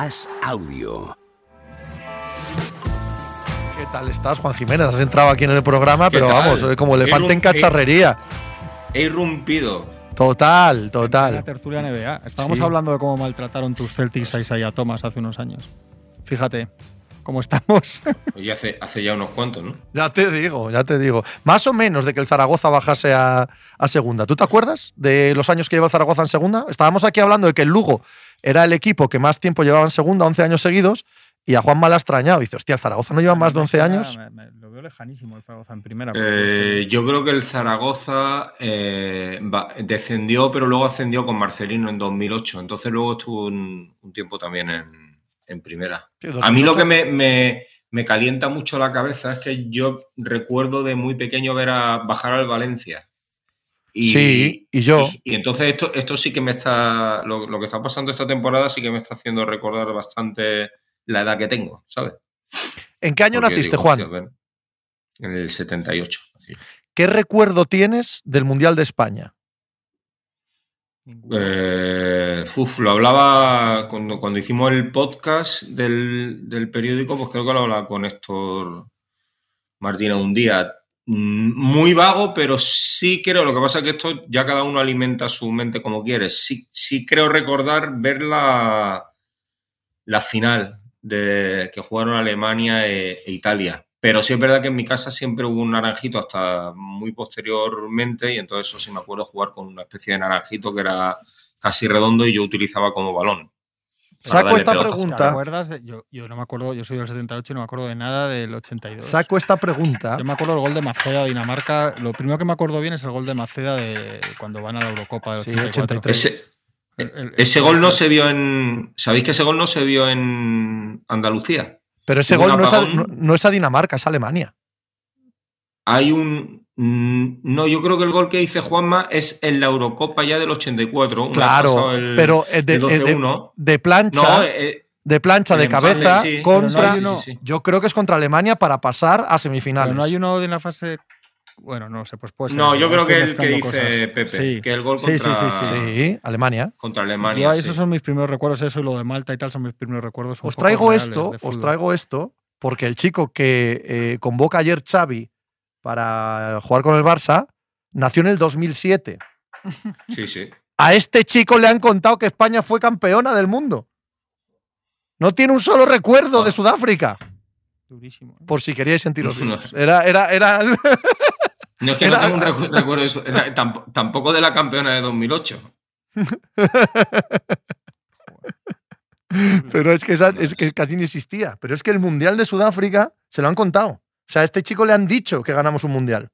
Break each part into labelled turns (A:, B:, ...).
A: As Audio.
B: ¿Qué tal estás, Juan Jiménez? Has entrado aquí en el programa, pero
C: tal?
B: vamos, eh, como elefante en cacharrería.
C: He irrumpido.
B: Total,
D: La
B: total.
D: tertulia NBA. Estábamos
B: Sí.
D: hablando de cómo maltrataron tus Celtics a Isaiah Thomas hace unos años. Fíjate cómo estamos.
C: Oye, hace, hace ya unos cuantos, ¿no?
B: Ya te digo, ya te digo. Más o menos de que el Zaragoza bajase a, a segunda. ¿Tú te acuerdas de los años que lleva el Zaragoza en segunda? Estábamos aquí hablando de que el Lugo era el equipo que más tiempo llevaba en segunda, 11 años seguidos, y a Juan mal ha extrañado. Dice, hostia, el Zaragoza no lleva más de 11 años.
D: Me- me- lo veo lejanísimo el Zaragoza en primera.
C: Eh, yo creo que el Zaragoza eh, va- descendió, pero luego ascendió con Marcelino en 2008. Entonces luego estuvo un, un tiempo también en, en primera.
B: Sí,
C: A mí lo
B: 2008.
C: que me, me- me calienta mucho la cabeza es que yo recuerdo de muy pequeño ver a bajar al Valencia. Y,
B: Sí, y yo.
C: Y, y entonces esto, esto sí que me está. Lo, lo que está pasando esta temporada sí que me está haciendo recordar bastante la edad que tengo, ¿sabes?
B: ¿En qué año
C: Porque
B: naciste,
C: digo,
B: Juan?
C: En el 78. así.
B: ¿Qué recuerdo tienes del Mundial de España?
C: Eh, uf, lo hablaba cuando, cuando hicimos el podcast del, del periódico, pues creo que lo hablaba con Héctor Martínez un día. Mm, Muy vago, pero sí creo, lo que pasa es que esto ya cada uno alimenta su mente como quiere. Sí, sí creo recordar ver la, la final de que jugaron Alemania e, e Italia. Pero sí es verdad que en mi casa siempre hubo un naranjito hasta muy posteriormente y entonces eso sí me acuerdo jugar con una especie de naranjito que era casi redondo y yo utilizaba como balón.
B: Saco esta
C: pelotazos.
D: ¿Te
B: pregunta.
D: acuerdas? de- yo, yo no me acuerdo, yo soy del 78 y no me acuerdo de nada del 82.
B: Saco esta pregunta.
D: Yo me acuerdo del gol de Maceda de Dinamarca. Lo primero que me acuerdo bien es el gol de Maceda de cuando van a la Eurocopa del
B: Sí,
D: 84.
B: 83.
C: Ese,
D: El- el-
C: ese gol no se vio en. ¿Sabéis que ese gol no se vio en Andalucía?
B: Pero ese gol no es, a,
C: apagón.
B: no- no es a Dinamarca, es a Alemania.
C: Hay un. Mm, No, yo creo que el gol que dice Juanma es en la Eurocopa ya del 84. una vez
B: Claro,
C: el-
B: pero eh, de,
C: el
B: eh, de-
C: 12-1.
B: de plancha,
C: No, eh,
B: de plancha de cabeza
C: sí.
B: contra.
D: Pero no hay uno-
C: sí, sí.
B: Yo creo que es contra Alemania para pasar a semifinales.
D: Pero no hay uno de la fase. Bueno, no sé, pues puede ser.
C: No, yo creo que el que dice
D: cosas.
C: Pepe,
D: Sí.
C: que el gol
D: Sí,
C: contra,
D: sí, sí, sí.
B: Sí, Alemania.
C: contra
D: Yo,
C: Alemania.
D: esos
C: sí.
D: son mis primeros recuerdos, eso y lo de Malta y tal son mis primeros recuerdos.
B: Os traigo esto, os traigo esto, porque el chico que eh, convoca ayer Xavi para jugar con el Barça nació en el 2007.
C: Sí, sí.
B: A este chico le han contado que España fue campeona del mundo. No tiene un solo recuerdo de Sudáfrica,
D: Durísimo. ¿eh?
B: por si queríais sentiros
C: No.
B: Era, era, era.
C: No es que
B: Era-
C: no tengo un recu- recuerdo de eso. Era- tamp- tampoco de la campeona de 2008.
B: Pero es que, esa- es que casi ni existía. Pero es que el Mundial de Sudáfrica se lo han contado. O sea, a este chico le han dicho que ganamos un Mundial.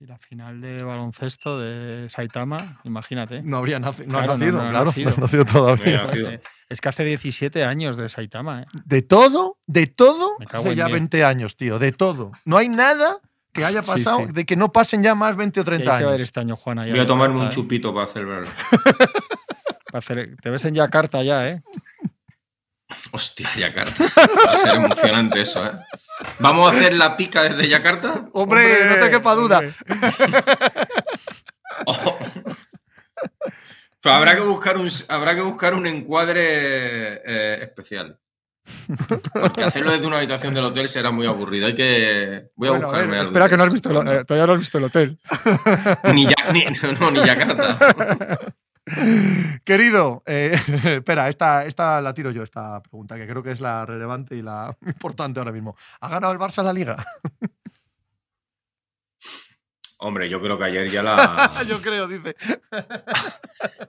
D: Y la final de baloncesto de Saitama, imagínate.
B: No habría naci- no
D: Claro,
B: ha nacido,
D: no
B: claro.
D: nacido.
B: No ha nacido todavía.
C: Nacido.
D: Es que hace 17 años de Saitama, ¿eh?
B: De todo, de todo, hace ya
D: diez.
B: 20 años, tío. De todo. No hay nada que haya pasado
D: sí.
B: de que no pasen ya más 20 o
D: Que ahí
B: 30
D: se va a ver
B: años.
D: este año,
C: Voy a tomarme un
D: ¿eh?
C: chupito para celebrarlo.
D: Para hacer- Te ves en Yakarta ya, ¿eh?
C: Hostia, Yakarta. Va a ser emocionante eso, ¿eh? ¿Vamos a hacer la pica desde Yakarta?
B: Hombre, no te quepa duda.
C: Oh. Pero habrá que buscar un, habrá que buscar un encuadre eh, especial. Porque hacerlo desde una habitación del hotel será muy aburrido. Hay que. Voy a
D: Bueno, a
C: buscarme
D: ver,
C: algo
D: espera que no has visto, el- eh, todavía no has visto el hotel.
C: Ni, Ya- ni- no, ni Yakarta.
B: Querido, eh, espera, esta, esta la tiro yo, esta pregunta, que creo que es la relevante y la importante ahora mismo. ¿Ha ganado el Barça la liga?
C: Hombre, yo creo que ayer ya la.
B: yo creo, dice.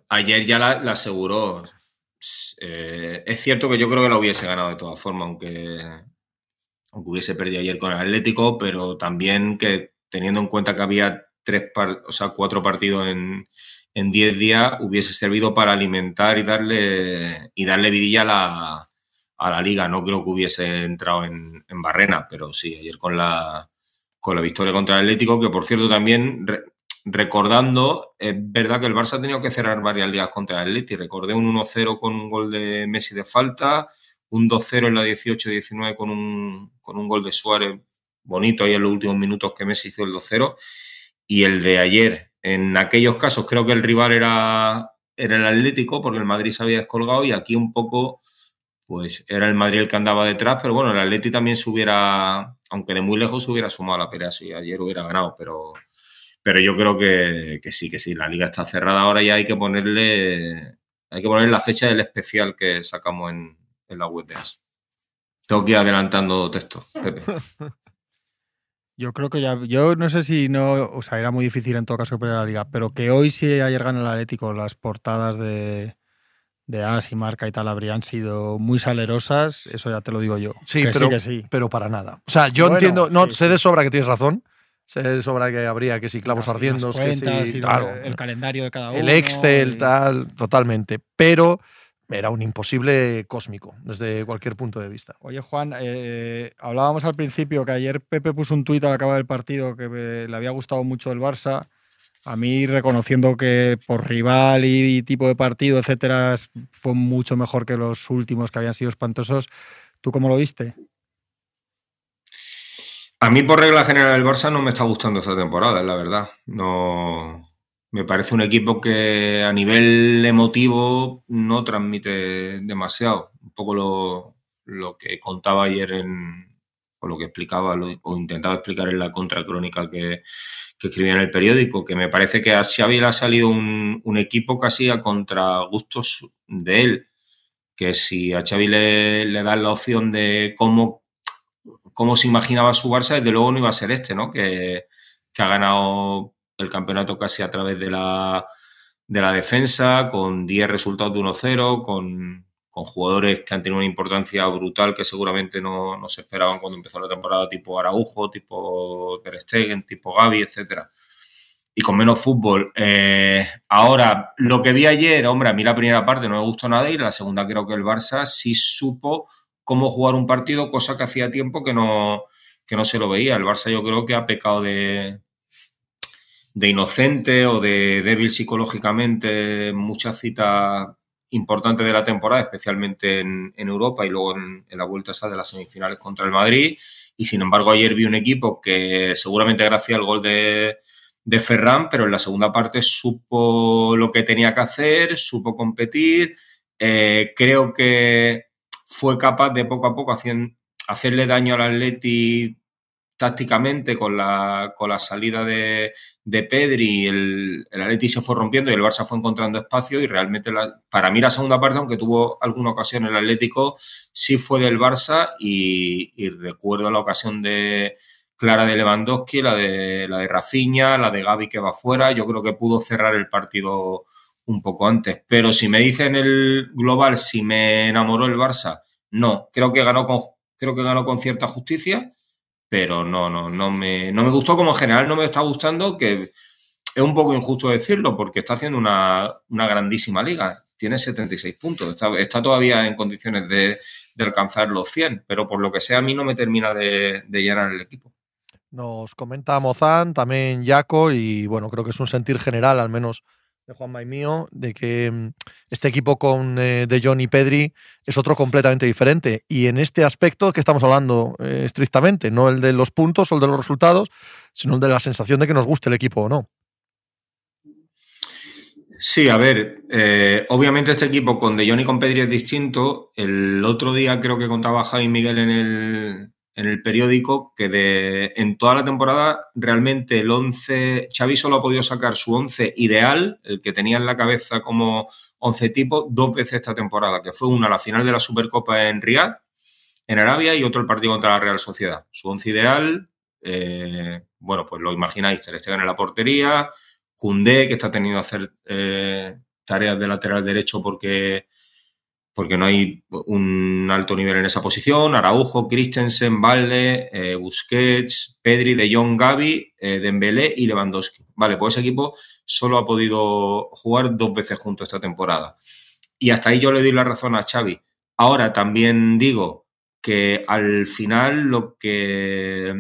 C: Ayer ya la, la aseguró. Eh, es cierto que yo creo que la hubiese ganado de todas formas, aunque, aunque hubiese perdido ayer con el Atlético, pero también que teniendo en cuenta que había tres par- o sea, cuatro partidos en, en diez días, hubiese servido para alimentar y darle y darle vidilla a la, a la liga. No creo que hubiese entrado en, en barrena, pero sí, ayer con la, con la victoria contra el Atlético, que por cierto también re- recordando, es verdad que el Barça ha tenido que cerrar varias ligas contra el Atleti. Recordé un 1-0 con un gol de Messi de falta, un 2-0 en la 18-19 con un, con un gol de Suárez bonito ahí en los últimos minutos que Messi hizo el 2-0. Y el de ayer, en aquellos casos creo que el rival era, era el Atlético porque el Madrid se había descolgado y aquí un poco pues era el Madrid el que andaba detrás, pero bueno, el Atleti también se hubiera, aunque de muy lejos se hubiera sumado a la pelea si ayer hubiera ganado, pero, pero yo creo que, sí, que sí, la liga está cerrada ahora y hay que ponerle, hay que ponerle la fecha del especial que sacamos en, en la web de AS. Tengo que ir adelantando texto, Pepe.
D: Yo creo que ya, yo no sé si no, o sea, era muy difícil en todo caso perder la liga, pero que hoy si ayer gana el Atlético, las portadas de, de As y Marca y tal habrían sido muy salerosas, eso ya te lo digo yo.
B: Sí, pero, sí, pero para nada. O sea, yo entiendo, no, sé de sobra que tienes razón, sé de sobra que habría que si clavos ardiendo, que si,
D: claro, el calendario de cada uno.
B: El Excel, tal, totalmente. Pero era un imposible cósmico desde cualquier punto de vista.
D: Oye, Juan, eh, hablábamos al principio que ayer Pepe puso un tuit al acabar del partido que le había gustado mucho el Barça. A mí, reconociendo que por rival y, tipo de partido, etcétera, fue mucho mejor que los últimos que habían sido espantosos. ¿Tú cómo lo viste?
C: A mí, por regla general, el Barça no me está gustando esta temporada, la verdad. No, me parece un equipo que a nivel emotivo no transmite demasiado. Un poco lo, que contaba ayer en, o lo que explicaba o intentaba explicar en la contracrónica que, que escribía en el periódico, que me parece que a Xavi le ha salido un, equipo casi a contragustos de él, que si a Xavi le, le dan la opción de cómo, cómo se imaginaba su Barça, desde luego no iba a ser este, ¿no? Que, que ha ganado el campeonato casi a través de la, de la defensa, con 10 resultados de 1-0, con, jugadores que han tenido una importancia brutal que seguramente no, se esperaban cuando empezó la temporada, tipo Araujo, tipo Ter Stegen, tipo Gaby, etcétera. Y con menos fútbol. Eh, ahora, lo que vi ayer, hombre, a mí la primera parte no me gustó nada y la segunda creo que el Barça sí supo cómo jugar un partido, cosa que hacía tiempo que no, que no se lo veía. El Barça yo creo que ha pecado de, de inocente o de débil psicológicamente muchas citas importantes de la temporada, especialmente en, Europa y luego en, la vuelta esa de las semifinales contra el Madrid. Y sin embargo, ayer vi un equipo que seguramente gracias al gol de, de Ferran, pero en la segunda parte supo lo que tenía que hacer, supo competir. Eh, creo que fue capaz de poco a poco hacerle daño al Atleti tácticamente con la, con la salida de, de Pedri, el, el Atleti se fue rompiendo y el Barça fue encontrando espacio y realmente para mí la segunda parte, aunque tuvo alguna ocasión el Atlético, sí fue del Barça y, recuerdo la ocasión de clara de Lewandowski, la de, la de Rafinha, la de Gaby que va fuera, yo creo que pudo cerrar el partido un poco antes, pero si me dicen el global si me enamoró el Barça, no, creo que ganó con, creo que ganó con cierta justicia pero no, no, no me, no me gustó como en general, no me está gustando, que es un poco injusto decirlo, porque está haciendo una, grandísima liga, tiene 76 puntos, está, todavía en condiciones de, alcanzar los 100, pero por lo que sea a mí no me termina de, de llenar el equipo.
B: Nos comenta Mozán, también Jaco, y bueno, creo que es un sentir general, al menos de Juanma y mío, de que mm, este equipo con eh, De Jong y Pedri es otro completamente diferente. Y en este aspecto que estamos hablando eh, estrictamente, no el de los puntos o el de los resultados, sino el de la sensación de que nos guste el equipo o no.
C: Sí, a ver, eh, obviamente este equipo con De Jong y con Pedri es distinto. El otro día creo que contaba Javi Miguel en el, en el periódico que de, en toda la temporada realmente el 11, Xavi solo ha podido sacar su 11 ideal, el que tenía en la cabeza como 11 tipo, dos veces esta temporada, que fue una la final de la Supercopa en Riyadh, en Arabia, y otro el partido contra la Real Sociedad. Su 11 ideal, eh, bueno, pues lo imagináis, Ter Stegen en la portería, Cundé, que está teniendo hacer eh, tareas de lateral derecho porque porque no hay un alto nivel en esa posición. Araujo, Christensen, Valde, eh, Busquets, Pedri, De Jong, Gavi, eh, Dembélé y Lewandowski. Vale, pues ese equipo solo ha podido jugar dos veces juntos esta temporada. Y hasta ahí yo le doy la razón a Xavi. Ahora también digo que al final lo que,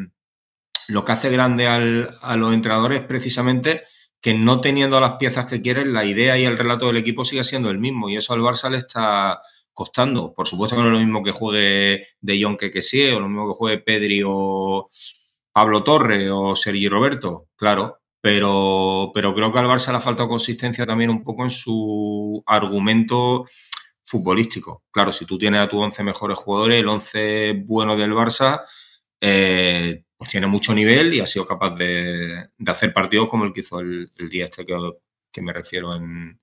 C: lo que hace grande a los entrenadores es precisamente que no teniendo las piezas que quieren, la idea y el relato del equipo sigue siendo el mismo y eso al Barça le está costando. Por supuesto que no es lo mismo que juegue De Jong que sí, o lo mismo que juegue Pedri o Pablo Torre o Sergi Roberto, claro, pero, pero creo que al Barça le ha faltado consistencia también un poco en su argumento futbolístico. Claro, si tú tienes a tus 11 mejores jugadores, el 11 bueno del Barça, eh, pues tiene mucho nivel y ha sido capaz de, hacer partidos como el que hizo el, día este que, me refiero en,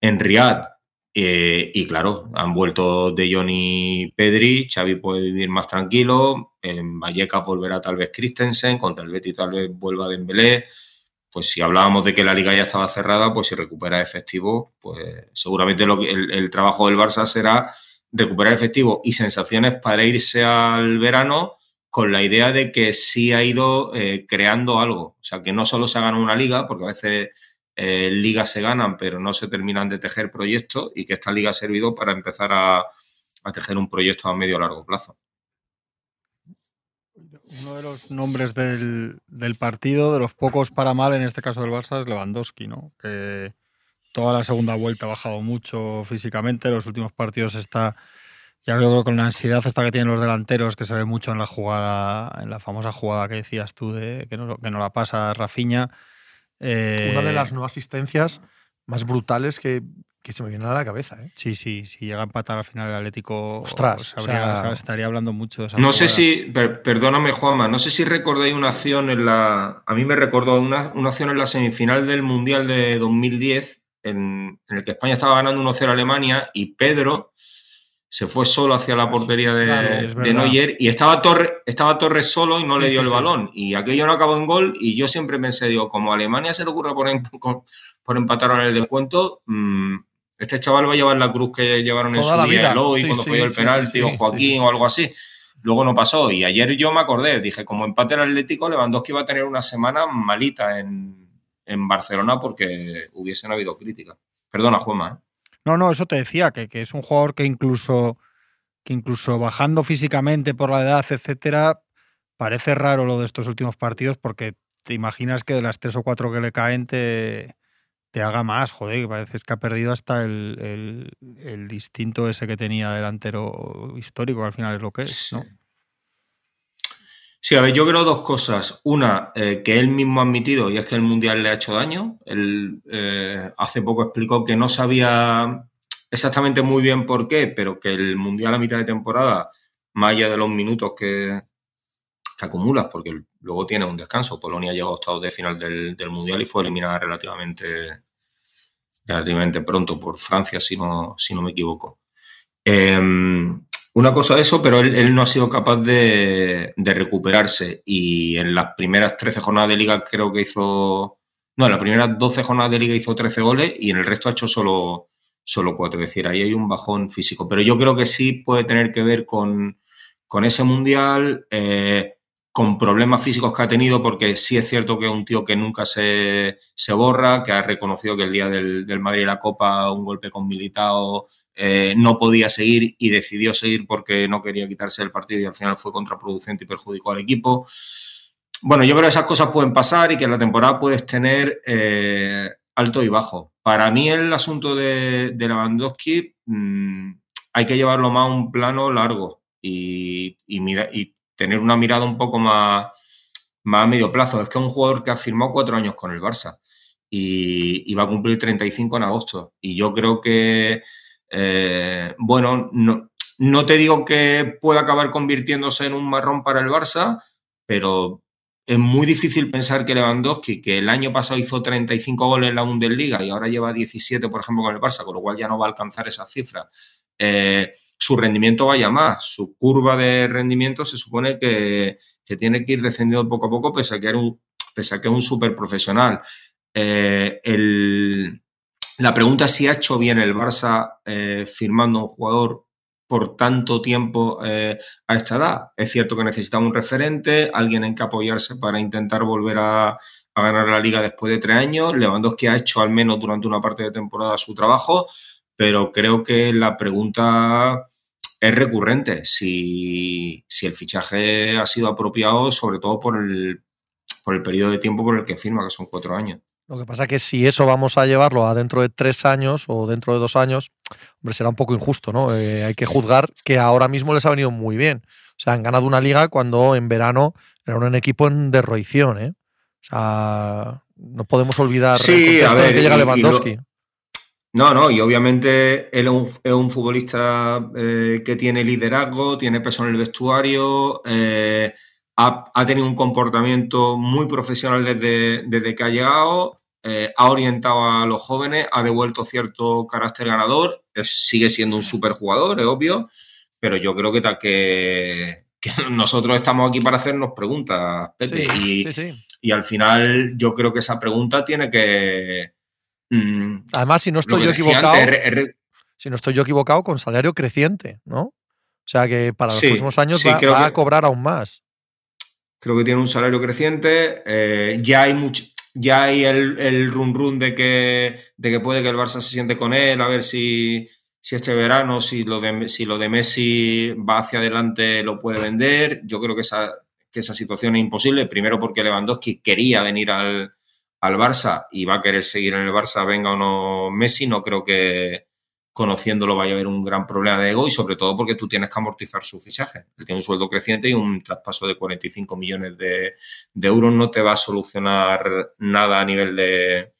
C: en Riyadh. Eh, y claro, han vuelto de Johnny Pedri, Xavi puede vivir más tranquilo, en Vallecas volverá tal vez Christensen, contra el Betty tal vez vuelva Dembélé. Pues si hablábamos de que la liga ya estaba cerrada, pues si recupera efectivo, pues seguramente lo el, trabajo del Barça será recuperar efectivo y sensaciones para irse al verano con la idea de que sí ha ido eh, creando algo. O sea, que no solo se ha ganado una liga, porque a veces eh, ligas se ganan, pero no se terminan de tejer proyectos y que esta liga ha servido para empezar a, tejer un proyecto a medio o largo plazo.
D: Uno de los nombres del, partido, de los pocos para mal en este caso del Barça, es Lewandowski, ¿no? Que toda la segunda vuelta ha bajado mucho físicamente, los últimos partidos está, ya creo con la ansiedad hasta que tienen los delanteros, que se ve mucho en la jugada, en la famosa jugada que decías tú de que no, que no la pasa Rafiña
B: una de las eh, no asistencias más brutales que, se me viene a la cabeza. ¿eh?
D: Sí, sí, si llega a empatar al final el Atlético,
B: Ostras,
D: estaría hablando mucho de esa
C: No sé si, perdóname Juanma, no sé si recordáis una acción en la. A mí me recordó una, una acción en la semifinal del Mundial de 2010, en, en el que España estaba ganando 1-0 a Alemania y Pedro se fue solo hacia la ah, portería de, Neuer y estaba Torres estaba Torres solo y no le dio el balón. Y aquello no acabó en gol y yo siempre pensé, digo, como a Alemania se le ocurre por, por empatar en el descuento, mm, este chaval va a llevar la cruz que llevaron en su día y cuando fue el penalti o Joaquín o algo así. Luego no pasó y ayer yo me acordé, dije, como empate el Atlético, Lewandowski va a tener una semana malita en, en Barcelona porque hubiesen habido críticas. Perdona, Juanma. ¿eh?
D: No, no, eso te decía, que, es un jugador que incluso, que incluso bajando físicamente por la edad, etcétera, parece raro lo de estos últimos partidos porque te imaginas que de las tres o cuatro que le caen te, te haga más, joder, que parece que ha perdido hasta el, el, instinto ese que tenía delantero histórico, al final es lo que es, ¿no?
C: Sí, a ver, yo creo dos cosas. Una, eh, que él mismo ha admitido, y es que el Mundial le ha hecho daño. Él eh, hace poco explicó que no sabía exactamente muy bien por qué, pero que el Mundial a mitad de temporada, más allá de los minutos que, que acumulas, porque luego tiene un descanso. Polonia llegó a octavos de final del, Mundial y fue eliminada relativamente, relativamente pronto por Francia, si no, si no me equivoco. Em, una cosa de eso, pero él, no ha sido capaz de, recuperarse. Y en las primeras 13 jornadas de liga creo que hizo. No, en las primeras 12 jornadas de liga hizo 13 goles y en el resto ha hecho solo, solo 4. Es decir, ahí hay un bajón físico. Pero yo creo que sí puede tener que ver con, ese mundial. Eh, con problemas físicos que ha tenido, porque sí es cierto que es un tío que nunca se, borra, que ha reconocido que el día del, del Madrid y la Copa, un golpe con Militao, eh, no podía seguir y decidió seguir porque no quería quitarse el partido y al final fue contraproducente y perjudicó al equipo. Bueno, yo creo que esas cosas pueden pasar y que en la temporada puedes tener eh, alto y bajo. Para mí el asunto de, de Lewandowski mm, hay que llevarlo más a un plano largo y, y, mira, y tener una mirada un poco más, más a medio plazo. Es que es un jugador que ha firmado cuatro años con el Barça y, va a cumplir 35 en agosto. Y yo creo que, eh, bueno, no, no te digo que pueda acabar convirtiéndose en un marrón para el Barça, pero es muy difícil pensar que Lewandowski, que el año pasado hizo 35 goles en la Bundesliga y ahora lleva 17, por ejemplo, con el Barça, con lo cual ya no va a alcanzar esa cifra, eh, su rendimiento vaya más. Su curva de rendimiento se supone que, tiene que ir descendiendo poco a poco, pese a que, un, pese a que es un súper profesional. Eh, la pregunta es si ha hecho bien el Barça eh, firmando un jugador por tanto tiempo a esta edad. Es cierto que necesita un referente, alguien en que apoyarse para intentar volver a, a ganar la liga después de tres años. Lewandowski ha hecho al menos durante una parte de temporada su trabajo pero creo que la pregunta es recurrente. Si, el fichaje ha sido apropiado, sobre todo por el, por el periodo de tiempo por el que firma, que son cuatro años.
B: Lo que pasa es que si eso vamos a llevarlo a dentro de tres años o dentro de dos años, hombre, será un poco injusto, ¿no? Eh, hay que juzgar que ahora mismo les ha venido muy bien. O sea, han ganado una liga cuando en verano era un equipo en derroición, ¿eh? O sea, no podemos olvidar
C: sí, a ver,
B: que llega Lewandowski.
C: No, no, y obviamente él es un, futbolista eh, que tiene liderazgo, tiene peso en el vestuario, eh, ha, tenido un comportamiento muy profesional desde, desde que ha llegado, eh, ha orientado a los jóvenes, ha devuelto cierto carácter ganador, sigue siendo un superjugador, es obvio, pero yo creo que, que, nosotros estamos aquí para hacernos preguntas, Pepe, y, y al final yo creo que esa pregunta tiene que
B: Mm, Además, si no estoy yo equivocado, si no estoy yo equivocado, con salario creciente, ¿no? O sea que para los próximos años va, a cobrar aún más.
C: Creo que tiene un salario creciente. Eh, ya hay mucho, ya hay el, el run run de que, de que puede que el Barça se siente con él, a ver si, si este verano, si lo, de, si lo de Messi va hacia adelante, lo puede vender. Yo creo que esa, que esa situación es imposible, primero porque Lewandowski quería venir al, al Barça y va a querer seguir en el Barça, venga o no Messi, no creo que conociéndolo vaya a haber un gran problema de ego y sobre todo porque tú tienes que amortizar su fichaje. Tiene un sueldo creciente y un traspaso de 45 millones de, euros no te va a solucionar nada a nivel de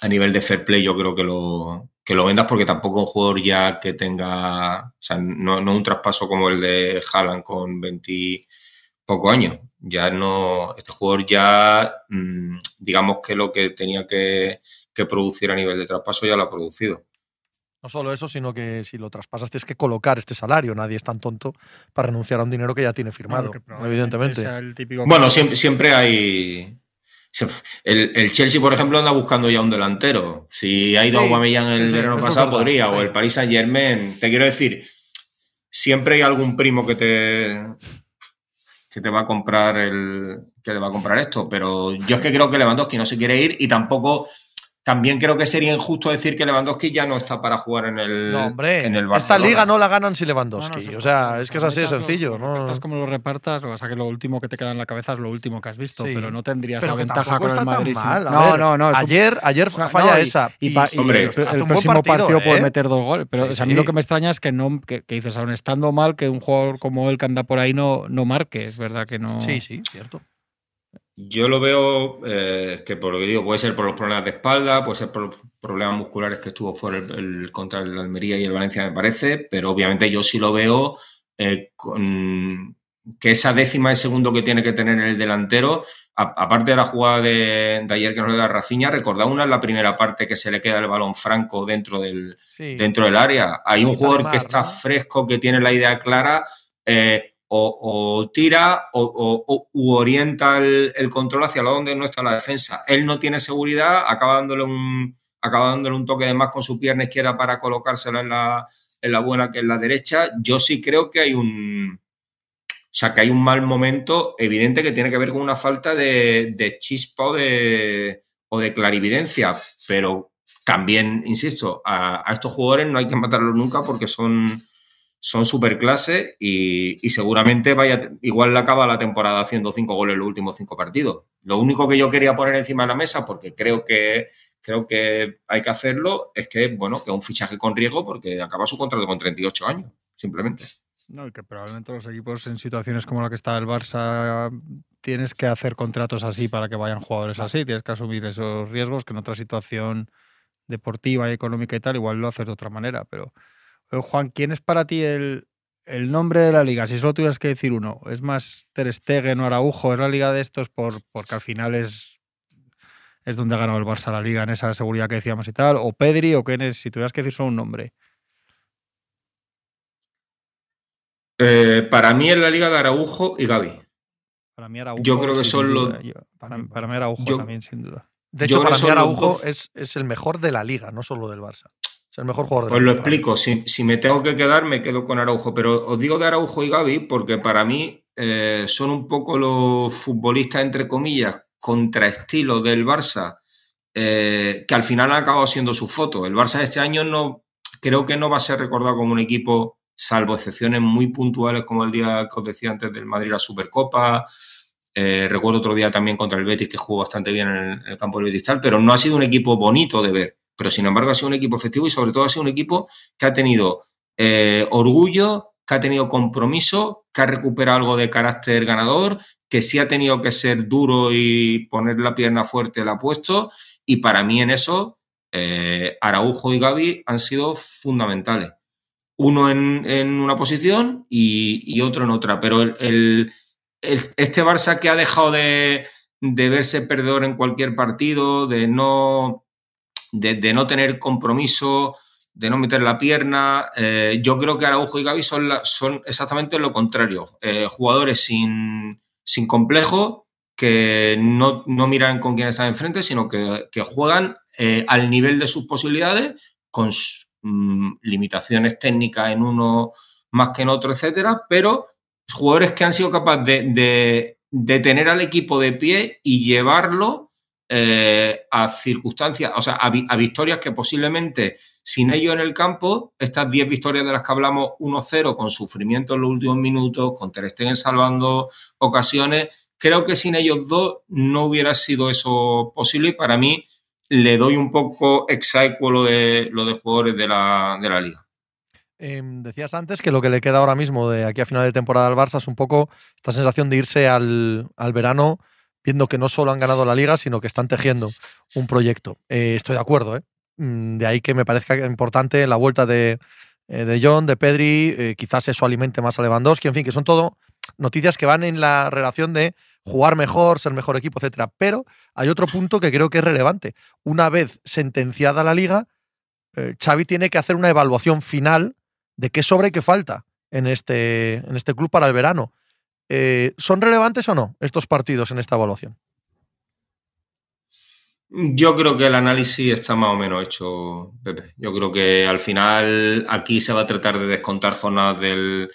C: a nivel de fair play. Yo creo que lo, que lo vendas porque tampoco un jugador ya que tenga, o sea, no, no un traspaso como el de Haaland con 20 poco años. Ya no, este jugador ya, mm, digamos que lo que tenía que, producir a nivel de traspaso ya lo ha producido.
B: No solo eso, sino que si lo traspasas tienes que colocar este salario. Nadie es tan tonto para renunciar a un dinero que ya tiene firmado, evidentemente.
C: bueno, siempre, siempre hay... El, Chelsea, por ejemplo, anda buscando ya un delantero. Si ha ido a Aubameyang el verano pasado, podría. O el Paris Saint Germain. Te quiero decir, siempre hay algún primo que te, que te va a comprar el que te va a comprar esto, pero yo es que creo que Lewandowski no se quiere ir y tampoco también creo que sería injusto decir que Lewandowski ya no está para jugar en el,
B: no, hombre,
C: en el
B: Barcelona. Esta liga no la ganan sin Lewandowski. o sea, es que es así de sencillo.
D: ¿no? como lo repartas, lo que pasa que lo último que te queda en la cabeza es lo último que has visto, pero no tendrías esa ventaja con el Madrid.
B: No, no, no. Ayer, ayer falla esa.
D: Y, hombre, el, próximo partido, puede ¿eh? meter dos goles. Pero a mí lo que me extraña es que no que, dices, aún estando mal, que un jugador como él que anda por ahí no, no marque. Es verdad que no.
B: Sí, sí, cierto.
C: Yo lo veo eh, que por lo que digo, puede ser por los problemas de espalda, puede ser por los problemas musculares que estuvo fuera el, contra el Almería y el Valencia, me parece, pero obviamente yo sí lo veo eh, con que esa décima de segundo que tiene que tener el delantero, aparte de la jugada de, ayer que nos da Raciña, recordad una en la primera parte que se le queda el balón franco dentro del, dentro del área. Hay un jugador que está fresco, que tiene la idea clara. Eh, o, tira o, orienta el, control hacia donde no está la defensa. Él no tiene seguridad, acaba dándole un, acaba dándole un toque de más con su pierna izquierda para colocársela en la, en la buena que es la derecha. Yo sí creo que hay un. O sea, que hay un mal momento evidente que tiene que ver con una falta de, de chispa o de, o de clarividencia. Pero también, insisto, a, a estos jugadores no hay que matarlos nunca porque son son super clase y, seguramente vaya, igual le acaba la temporada haciendo cinco goles en los últimos cinco partidos. Lo único que yo quería poner encima de la mesa, porque creo que, creo que hay que hacerlo, es que, bueno, que es un fichaje con riesgo porque acaba su contrato con 38 años, simplemente.
D: No, y que probablemente los equipos en situaciones como la que está el Barça tienes que hacer contratos así para que vayan jugadores así, tienes que asumir esos riesgos que en otra situación deportiva y económica y tal igual lo haces de otra manera, pero Juan, ¿quién es para ti el, nombre de la liga? Si solo tuvieras que decir uno, ¿es más Ter Stegen o Araujo? ¿Es la liga de estos por, porque al final es, es donde ha ganado el Barça la liga en esa seguridad que decíamos y tal? ¿O Pedri o quién es? Si tuvieras que decir solo un nombre.
C: Eh, para mí es la liga de Araujo y Gaby.
D: Para mí Araujo.
C: Yo creo que son los.
D: Para, mí Araujo también, sin duda.
B: De hecho, para mí Araujo es, es, el mejor de la liga, no solo del Barça el mejor jugador.
C: Pues lo explico. Si, me tengo que quedar, me quedo con Araujo. Pero os digo de Araujo y Gaby porque para mí eh, son un poco los futbolistas, entre comillas, contraestilo del Barça, eh, que al final han acabado siendo su foto. El Barça de este año no creo que no va a ser recordado como un equipo, salvo excepciones muy puntuales como el día que os decía antes del Madrid la Supercopa. Eh, recuerdo otro día también contra el Betis que jugó bastante bien en el, en el campo del Betis, pero no ha sido un equipo bonito de ver pero sin embargo ha sido un equipo efectivo y sobre todo ha sido un equipo que ha tenido eh, orgullo, que ha tenido compromiso, que ha recuperado algo de carácter ganador, que sí ha tenido que ser duro y poner la pierna fuerte, la ha puesto. Y para mí en eso eh, Araujo y Gaby han sido fundamentales. Uno en, una posición y, otro en otra. Pero el, este Barça que ha dejado de, verse perdedor en cualquier partido, de no, de, no tener compromiso, de no meter la pierna, eh, yo creo que Araujo y Gaby son, son exactamente lo contrario. Eh, jugadores sin, sin complejo, que no, miran con quién están enfrente, sino que, juegan eh, al nivel de sus posibilidades, con mm, limitaciones técnicas en uno más que en otro, etcétera, pero jugadores que han sido capaces de, tener al equipo de pie y llevarlo eh, a circunstancias, o sea, a, victorias que posiblemente sin ellos en el campo, estas 10 victorias de las que hablamos 1-0 con sufrimiento en los últimos minutos, con Ter Stegen salvando ocasiones, creo que sin ellos dos no hubiera sido eso posible y para mí le doy un poco exaico lo de, lo de jugadores de la, liga.
B: Em, decías antes que lo que le queda ahora mismo de aquí a final de temporada al Barça es un poco esta sensación de irse al, verano viendo que no solo han ganado la liga, sino que están tejiendo un proyecto. Eh, estoy de acuerdo, ¿eh? Mm, de ahí que me parezca importante la vuelta de, eh, de John, de Pedri, eh, quizás eso alimente más a Lewandowski, en fin, que son todo noticias que van en la relación de jugar mejor, ser mejor equipo, etcétera. Pero hay otro punto que creo que es relevante. Una vez sentenciada la liga, eh, Xavi tiene que hacer una evaluación final de qué sobra y qué falta en este, en este club para el verano. Eh, ¿Son relevantes o no estos partidos en esta evaluación?
C: Yo creo que el análisis está más o menos hecho, Pepe. Yo creo que al final aquí se va a tratar de descontar jornadas del,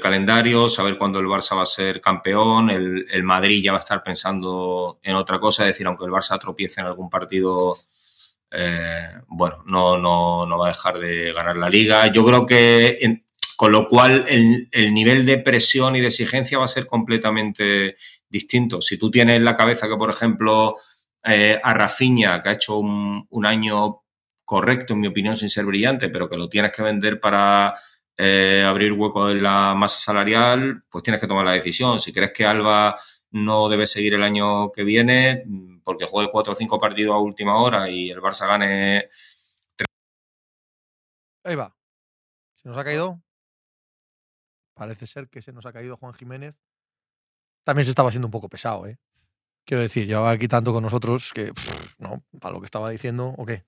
C: calendario, saber cuándo el Barça va a ser campeón, el, Madrid ya va a estar pensando en otra cosa, es decir, aunque el Barça tropiece en algún partido, eh, bueno, no, no, no, va a dejar de ganar la liga. Yo creo que, con lo cual, el, nivel de presión y de exigencia va a ser completamente distinto. Si tú tienes en la cabeza que, por ejemplo, eh, a Rafinha, que ha hecho un, año correcto, en mi opinión, sin ser brillante, pero que lo tienes que vender para eh, abrir hueco en la masa salarial, pues tienes que tomar la decisión. Si crees que Alba no debe seguir el año que viene porque juegue cuatro o cinco partidos a última hora y el Barça gane.
B: Ahí va. ¿Se nos ha caído? Parece ser que se nos ha caído Juan Jiménez. También se estaba haciendo un poco pesado, ¿eh? Quiero decir, llevaba aquí tanto con nosotros que, no, para lo que estaba diciendo, ¿o qué?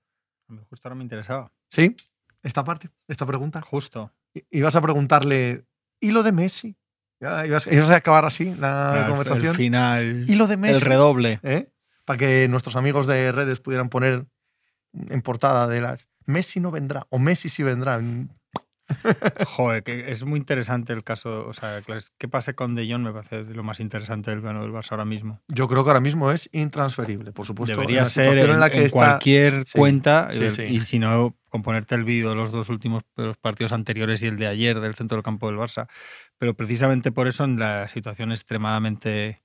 D: Justo ahora me interesaba.
B: ¿Sí? Esta parte, esta pregunta.
D: Justo
B: ibas a preguntarle, ¿y lo de Messi? ibas, a acabar así la conversación.
D: El final.
B: ¿Y lo de Messi?
D: El redoble.
B: ¿Eh? Para que nuestros amigos de redes pudieran poner en portada de las Messi no vendrá o Messi sí vendrá.
D: Joder, que es muy interesante el caso. O sea, qué pase con De Jong me parece lo más interesante del, del Barça ahora mismo.
B: Yo creo que ahora mismo es intransferible, por supuesto.
D: Debería ser en, la que cualquier cuenta y si no, componerte el vídeo de los dos últimos los partidos anteriores y el de ayer del centro del campo del Barça. Pero precisamente por eso, en la situación extremadamente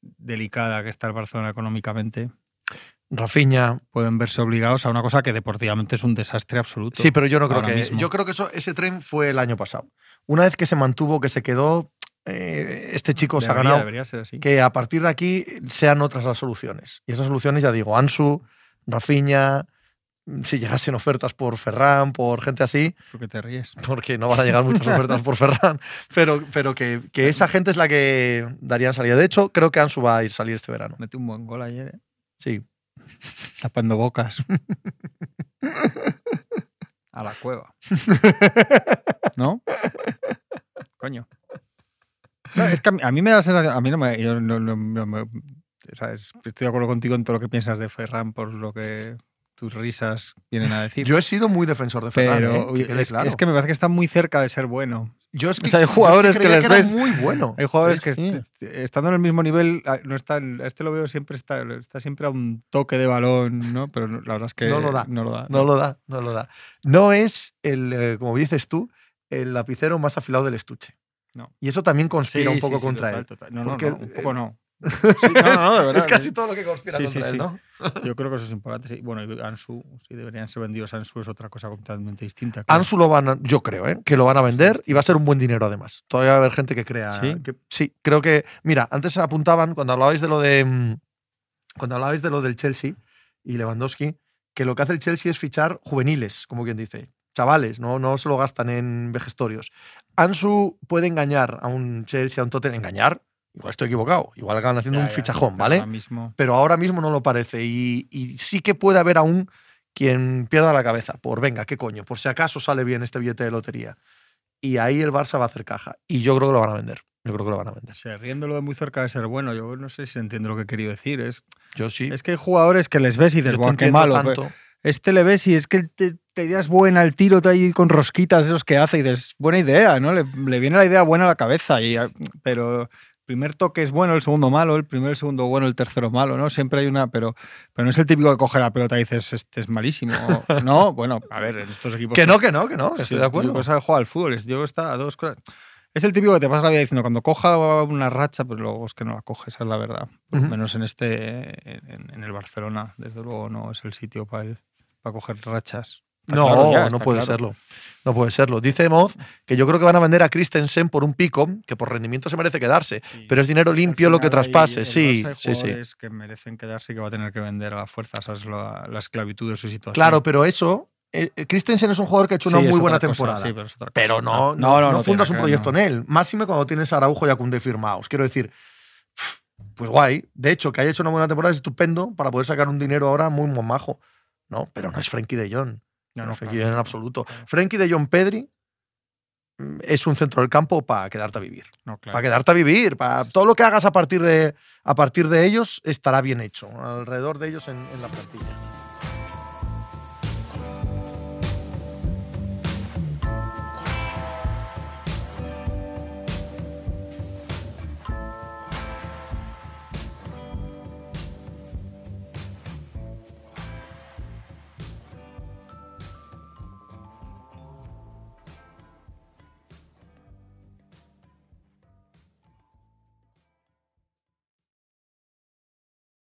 D: delicada que está el Barcelona económicamente,
B: Rafiña.
D: Pueden verse obligados a una cosa que deportivamente es un desastre absoluto.
B: Sí, pero yo no creo que. Yo creo que eso, ese tren fue el año pasado. Una vez que se mantuvo, que se quedó, eh, este chico se ha ganado. Que a partir de aquí sean otras las soluciones. Y esas soluciones, ya digo, Ansu, Rafiña. Si llegasen ofertas por Ferran, por gente así.
D: ¿Por te ríes?
B: Porque no van a llegar muchas ofertas por Ferran. Pero, pero que, que, esa gente es la que darían salida. De hecho, creo que Ansu va a ir salir este verano.
D: Mete un buen gol ayer, ¿eh?
B: Sí,
D: Tapando bocas. A la cueva. ¿No? Coño. es que a mí me da la sensación. A mí no me. Estoy de acuerdo contigo en todo lo que piensas de Ferran por lo que tus risas vienen a decir.
B: Yo he sido muy defensor de Ferran.
D: Pero
B: ¿eh?
D: es, que me parece que está muy cerca de ser bueno.
B: Yo es
D: que, hay jugadores que les ves
B: muy bueno.
D: Hay jugadores que estando en el mismo nivel ah, no están. Este lo veo siempre está, está siempre a un toque de balón, ¿no? Pero la verdad es que
B: no lo da.
D: No lo da.
B: No, lo da. No lo da. No es el, eh, como dices tú, el lapicero más afilado del estuche. No. Y eso también conspira un poco contra él.
D: No, no, un poco no.
B: es casi todo lo que conspira contra él, ¿no?
D: Yo creo que eso es importante. Bueno, Ansu, si deberían ser vendidos Ansu es otra cosa completamente distinta.
B: Ansu lo van a, yo creo, ¿eh? que lo van a vender y va a ser un buen dinero además. Todavía va a haber gente que crea. Que, sí, creo que. Mira, antes apuntaban, cuando hablabais de lo de. Mm, cuando hablabais de lo del Chelsea y Lewandowski, que lo que hace el Chelsea es fichar juveniles, como quien dice. Chavales, no, no se lo gastan en vejestorios. Ansu puede engañar a un Chelsea, a un Tottenham. ¿Engañar? Igual estoy equivocado. Igual acaban haciendo
D: Ya,
B: un
D: ya,
B: fichajón, ¿vale?
D: ahora mismo-
B: Pero ahora mismo no lo parece. Y, y sí que puede haber aún quien pierda la cabeza. Por venga, ¿qué coño? Por si acaso sale bien este billete de lotería. Y ahí el Barça va a hacer caja. Y yo creo que lo van a vender. Yo creo que lo van a vender.
D: Se riéndolo de muy cerca de ser bueno. Yo no sé si entiendo lo que he querido decir. Es,
B: Yo sí.
D: es que hay jugadores que les ves y dices, "Buah, qué malo.
B: tanto.
D: Este le ves y es que te, te idea es buena, el tiro te ahí con rosquitas esos que hace y dices, buena idea, ¿no? Le, le viene la idea buena a la cabeza, y, ah, pero primer toque es bueno, el segundo malo, el primero, el segundo bueno, el tercero malo, ¿no? Siempre hay una, pero, pero no es el típico que coge la pelota y dices, este es malísimo. no, bueno, a ver, en estos equipos...
B: Que no, que no, que no. que estoy de acuerdo.
D: Sabe jugar al fútbol, es, yo está a dos cosas. Es el típico que te pasa la vida diciendo, cuando coja una racha, pues luego es que no la coge, esa es la verdad. Por lo
B: Ujú.
D: menos en este, en, en el Barcelona, desde luego no es el sitio para para coger rachas. Está
B: No,
D: claro ya,
B: no puede
D: claro.
B: serlo. No puede serlo. Dice Moz que yo creo que van a vender a Christensen por un pico, que por rendimiento se merece quedarse.
D: Sí.
B: Pero es dinero limpio lo que traspase. Sí, sí, sí.
D: que merecen quedarse y que va a tener que vender a la fuerza, es la, la esclavitud de su situación.
B: Claro, pero eso. eh, eh, Christensen es un jugador que ha hecho
D: Sí,
B: una muy buena
D: cosa,
B: temporada.
D: sí, pero
B: pero no, no, no
D: tiene
B: fundas un proyecto
D: no.
B: en él. Máxime cuando tienes a Araujo y a Koundé firmados. Quiero decir, pues guay. De hecho, que haya hecho una buena temporada es estupendo para poder sacar un dinero ahora muy majo. No, pero no es Frenkie de Jong.
D: No,
B: No,
D: claro,
B: en absoluto. Frenkie de Jong Pedri mm, es un centro del campo para quedarte a vivir.
D: No, claro.
B: Para quedarte a vivir. Para todo lo que hagas a partir de, a partir de ellos estará bien hecho. Alrededor de ellos en, en la plantilla.